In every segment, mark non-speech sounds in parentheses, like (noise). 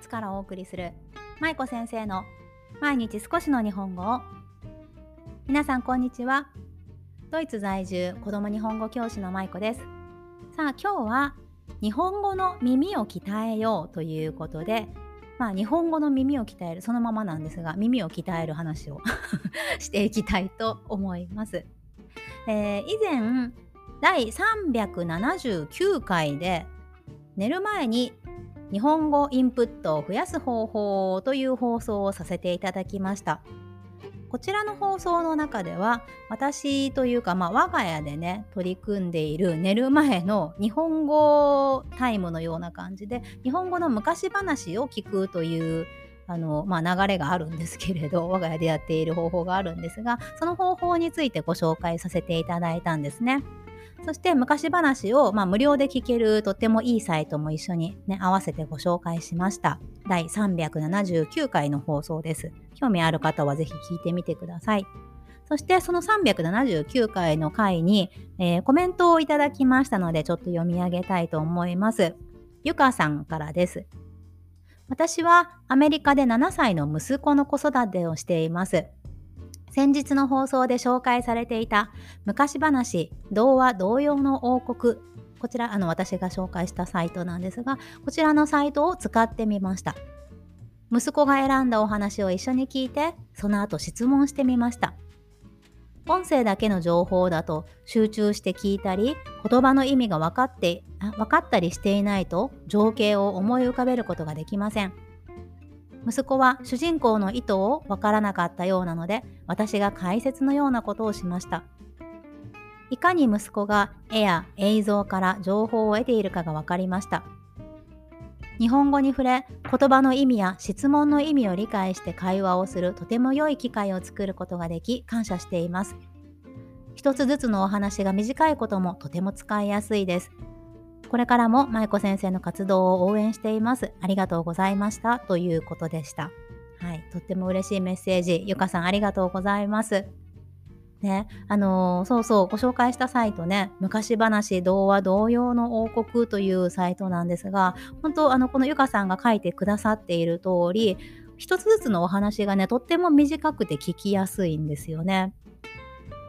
ツからお送りする舞子先生の毎日少しの日本語を。皆さんこんにちは。ドイツ在住子供日本語教師の舞子です。さあ今日は日本語の耳を鍛えようということでまあ日本語の耳を鍛えるそのままなんですが耳を鍛える話を (laughs) していきたいと思います、えー、以前第379回で寝る前に日本語インプットを増やす方法という放送をさせていただきました。こちらの放送の中では私というか、まあ、我が家でね取り組んでいる寝る前の日本語タイムのような感じで日本語の昔話を聞くというあの、まあ、流れがあるんですけれど (laughs) 我が家でやっている方法があるんですがその方法についてご紹介させていただいたんですね。そして昔話を、まあ、無料で聞けるとてもいいサイトも一緒に、ね、合わせてご紹介しました。第379回の放送です。興味ある方はぜひ聞いてみてください。そしてその379回の回に、えー、コメントをいただきましたのでちょっと読み上げたいと思います。ゆかさんからです。私はアメリカで7歳の息子の子育てをしています。先日の放送で紹介されていた昔話童話童謡の王国。こちらあの私が紹介したサイトなんですがこちらのサイトを使ってみました。息子が選んだお話を一緒に聞いてその後質問してみました。音声だけの情報だと集中して聞いたり言葉の意味が分かって分かったりしていないと情景を思い浮かべることができません。息子は主人公の意図をわからなかったようなので私が解説のようなことをしました。いかに息子が絵や映像から情報を得ているかが分かりました。日本語に触れ言葉の意味や質問の意味を理解して会話をするとても良い機会を作ることができ感謝しています。一つずつのお話が短いこともとても使いやすいです。これからも舞子先生の活動を応援しています。ありがとうございました。ということでした。はい。とっても嬉しいメッセージ。ゆかさんありがとうございます。ね、あのー、そうそう、ご紹介したサイトね、昔話童話童謡の王国というサイトなんですが、本当、あの、このゆかさんが書いてくださっている通り、一つずつのお話がね、とっても短くて聞きやすいんですよね。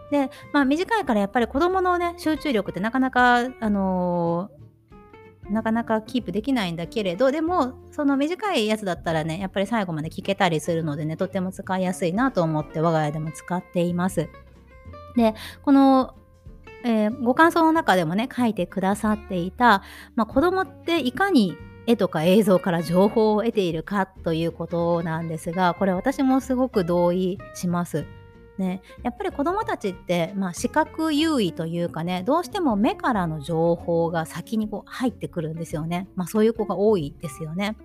で、まあ短いからやっぱり子供のね、集中力ってなかなか、あのーなかなかキープできないんだけれどでもその短いやつだったらねやっぱり最後まで聞けたりするのでねとっても使いやすいなと思って我が家でも使っています。でこのえー、ご感想の中でもね書いてくださっていた、まあ、子供っていかに絵とか映像から情報を得ているかということなんですがこれ私もすごく同意します。ね、やっぱり子どもたちって、まあ、視覚優位というかねどうしても目からの情報が先にこう入ってくるんですよね、まあ、そういう子が多いですよね。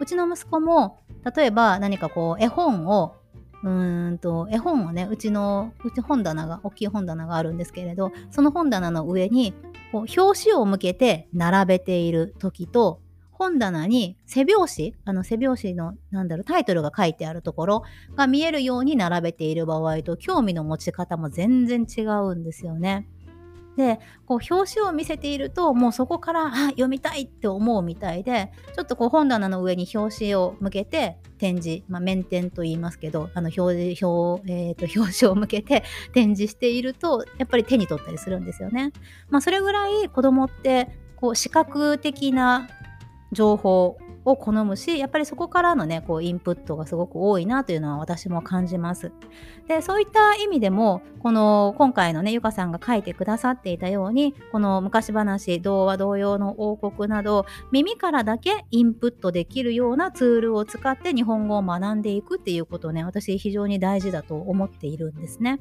うちの息子も例えば何かこう絵本をうーんと絵本をねうちのうち本棚が大きい本棚があるんですけれどその本棚の上にこう表紙を向けて並べている時と本棚に背表紙、あの背表紙のなんだろうタイトルが書いてあるところが見えるように並べている場合と興味の持ち方も全然違うんですよね。でこう表紙を見せているともうそこからあ読みたいって思うみたいでちょっとこう本棚の上に表紙を向けて展示、まあ、面点と言いますけどあの表表,、えー、と表紙を向けて展示しているとやっぱり手に取ったりするんですよね。まあ、それぐらい子供ってこう視覚的な情報を好むしやっぱりそこからのねこうインプットがすごく多いなというのは私も感じますでそういった意味でもこの今回のねゆかさんが書いてくださっていたようにこの昔話童話童謡の王国など耳からだけインプットできるようなツールを使って日本語を学んでいくっていうことをね私非常に大事だと思っているんですね。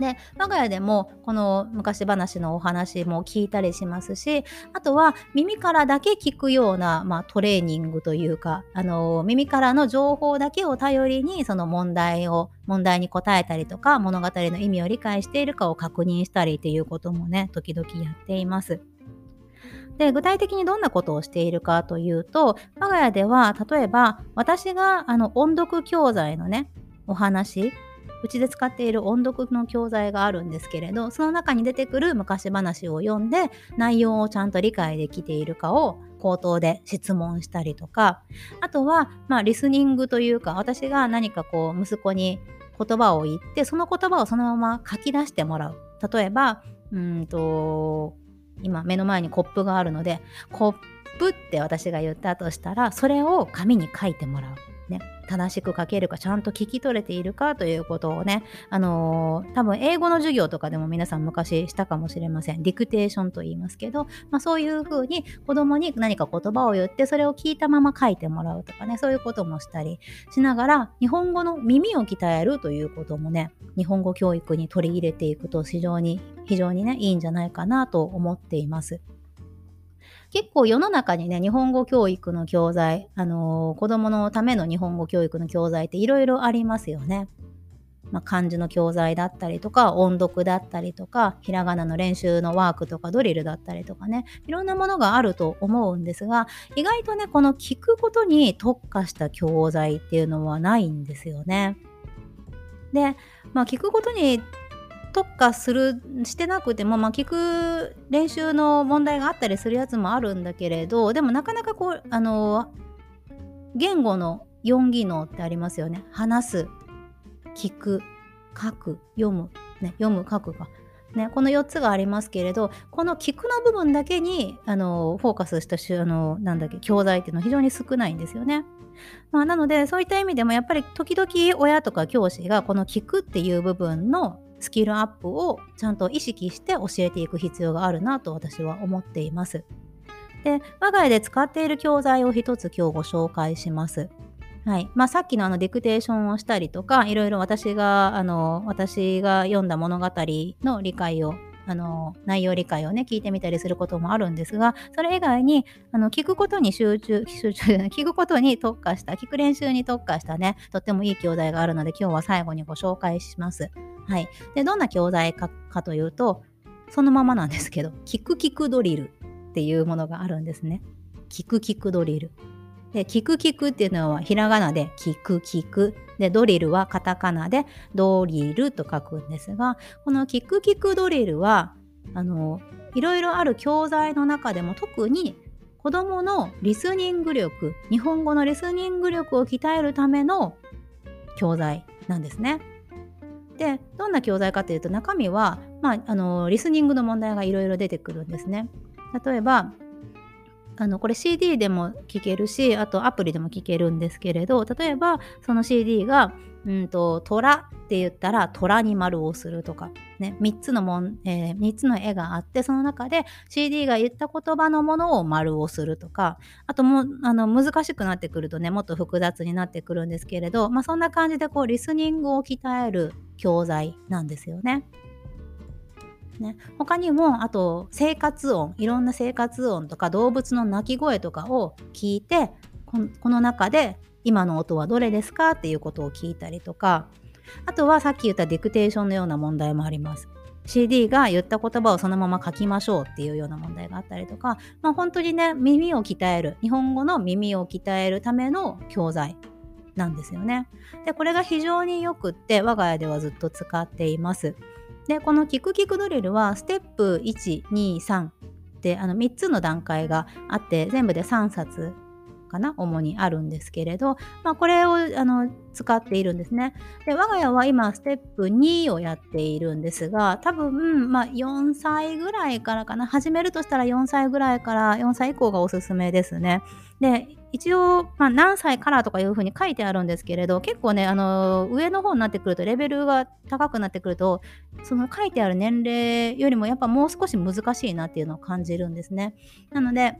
で我が家でもこの昔話のお話も聞いたりしますしあとは耳からだけ聞くような、まあ、トレーニングというかあの耳からの情報だけを頼りにその問題を問題に答えたりとか物語の意味を理解しているかを確認したりっていうこともね時々やっています。で具体的にどんなことをしているかというと我が家では例えば私があの音読教材のねお話うちで使っている音読の教材があるんですけれどその中に出てくる昔話を読んで内容をちゃんと理解できているかを口頭で質問したりとかあとはまあリスニングというか私が何かこう息子に言葉を言ってその言葉をそのまま書き出してもらう例えばうんと今目の前にコップがあるのでコップって私が言ったとしたらそれを紙に書いてもらう。ね、正しく書けるかちゃんと聞き取れているかということをね、あのー、多分英語の授業とかでも皆さん昔したかもしれません。ディクテーションと言いますけど、まあ、そういうふうに子供に何か言葉を言ってそれを聞いたまま書いてもらうとかね、そういうこともしたりしながら日本語の耳を鍛えるということもね、日本語教育に取り入れていくと非常に非常にね、いいんじゃないかなと思っています。結構世の中にね、日本語教育の教材、あのー、子供のための日本語教育の教材っていろいろありますよね。まあ、漢字の教材だったりとか音読だったりとかひらがなの練習のワークとかドリルだったりとかねいろんなものがあると思うんですが意外とねこの聞くことに特化した教材っていうのはないんですよね。で、まあ、聞くことに特化するしてなくても、まあ、聞く練習の問題があったりするやつもあるんだけれどでもなかなかこうあの言語の4技能ってありますよね。話す聞く書く読む、ね、読む書くが、ね、この4つがありますけれどこの聞くの部分だけにあのフォーカスしたあのなんだっけ教材っていうのは非常に少ないんですよね。まあ、なのでそういった意味でもやっぱり時々親とか教師がこの聞くっていう部分のスキルアップをちゃんと意識して教えていく必要があるなと私は思っています。で、我が家で使っている教材を一つ今日ご紹介します。はいまあ、さっきのあのディクテーションをしたりとかいろいろ私があの私が読んだ物語の理解をあの内容理解をね聞いてみたりすることもあるんですがそれ以外にあの聞くことに集中集中聞くことに特化した聞く練習に特化したねとってもいい教材があるので今日は最後にご紹介します。はい、でどんな教材かかというとそのままなんですけど (laughs) 聞く聞くドリルっていうものがあるんですね。聞く聞くドリル。で、聞く聞くっていうのはひらがなで聞く聞く。で、ドリルはカタカナでドリルと書くんですが、この聞く聞くドリルは、あの、いろいろある教材の中でも特に子供のリスニング力、日本語のリスニング力を鍛えるための教材なんですね。で、どんな教材かというと中身は、まあ、あのリスニングの問題がいろいろ出てくるんですね。例えば、あのこれ CD でも聴けるしあとアプリでも聴けるんですけれど例えばその CD が「うんと虎」って言ったら「虎に丸をする」とか、ね、3, つのもん、えー、3つの絵があってその中で CD が言った言葉のものを丸をするとかあともあの難しくなってくるとねもっと複雑になってくるんですけれど、まあ、そんな感じでこうリスニングを鍛える教材なんですよね。ね。他にも、あと生活音、いろんな生活音とか動物の鳴き声とかを聞いて、この中で今の音はどれですか？っていうことを聞いたりとか、あとはさっき言ったディクテーションのような問題もあります。CD が言った言葉をそのまま書きましょうっていうような問題があったりとか、まあ、本当にね耳を鍛える日本語の耳を鍛えるための教材なんですよね。でこれが非常によくって我が家ではずっと使っています。でこのキクキクドリルはステップ123であの3つの段階があって全部で3冊かな主にあるんですけれど、まあ、これをあの使っているんですね。で我が家は今ステップ2をやっているんですが多分、まあ、4歳ぐらいからかな始めるとしたら4歳ぐらいから4歳以降がおすすめですね。で一応、まあ、何歳からとかいうふうに書いてあるんですけれど結構ねあの上の方になってくるとレベルが高くなってくるとその書いてある年齢よりもやっぱもう少し難しいなっていうのを感じるんですね。なので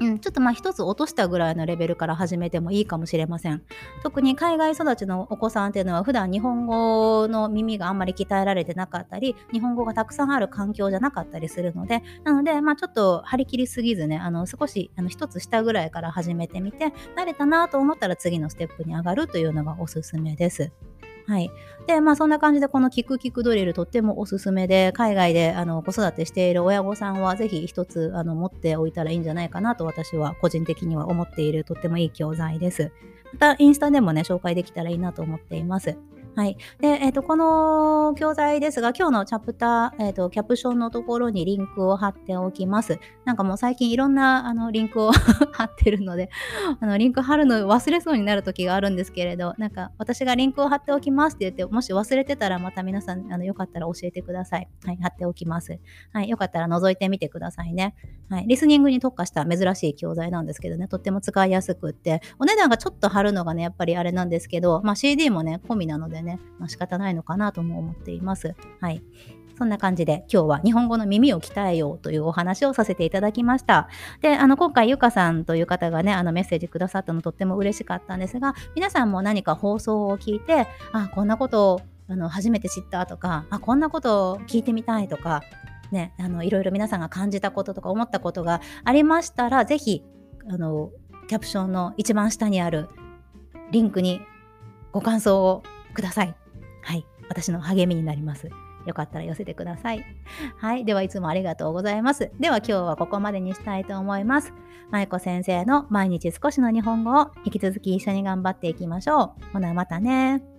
うん、ちょっとまあ一つ落としたぐらいのレベルから始めてもいいかもしれません。特に海外育ちのお子さんっていうのは普段日本語の耳があんまり鍛えられてなかったり、日本語がたくさんある環境じゃなかったりするので、なのでまあちょっと張り切りすぎずね、あの少しあの一つ下ぐらいから始めてみて、慣れたなと思ったら次のステップに上がるというのがおすすめです。はい。で、まあそんな感じでこのキクキクドリルとってもおすすめで、海外であの子育てしている親御さんはぜひ一つあの持っておいたらいいんじゃないかなと私は個人的には思っているとってもいい教材です。またインスタでもね、紹介できたらいいなと思っています。はい。で、えっ、ー、と、この教材ですが、今日のチャプター、えっ、ー、と、キャプションのところにリンクを貼っておきます。なんかもう最近いろんな、あの、リンクを (laughs) 貼ってるので、あの、リンク貼るの忘れそうになる時があるんですけれど、なんか、私がリンクを貼っておきますって言って、もし忘れてたらまた皆さん、あの、よかったら教えてください。はい、貼っておきます。はい、よかったら覗いてみてくださいね。はい、リスニングに特化した珍しい教材なんですけどね、とっても使いやすくって、お値段がちょっと貼るのがね、やっぱりあれなんですけど、まあ、CD もね、込みなのでね、ねまあ、仕方ないのかなとも思っています。はい。そんな感じで今日は日本語の耳を鍛えようというお話をさせていただきました。で、あの今回ゆかさんという方がね、あのメッセージくださったのとっても嬉しかったんですが、皆さんも何か放送を聞いて、あ、こんなことをあの初めて知ったとか、あ、こんなことを聞いてみたいとか、ね、あのいろいろ皆さんが感じたこととか思ったことがありましたら、ぜひ、あの、キャプションの一番下にあるリンクにご感想をください。はい。私の励みになります。よかったら寄せてください。はい。では、いつもありがとうございます。では、今日はここまでにしたいと思います。まいこ先生の毎日少しの日本語を引き続き一緒に頑張っていきましょう。ほな、またね。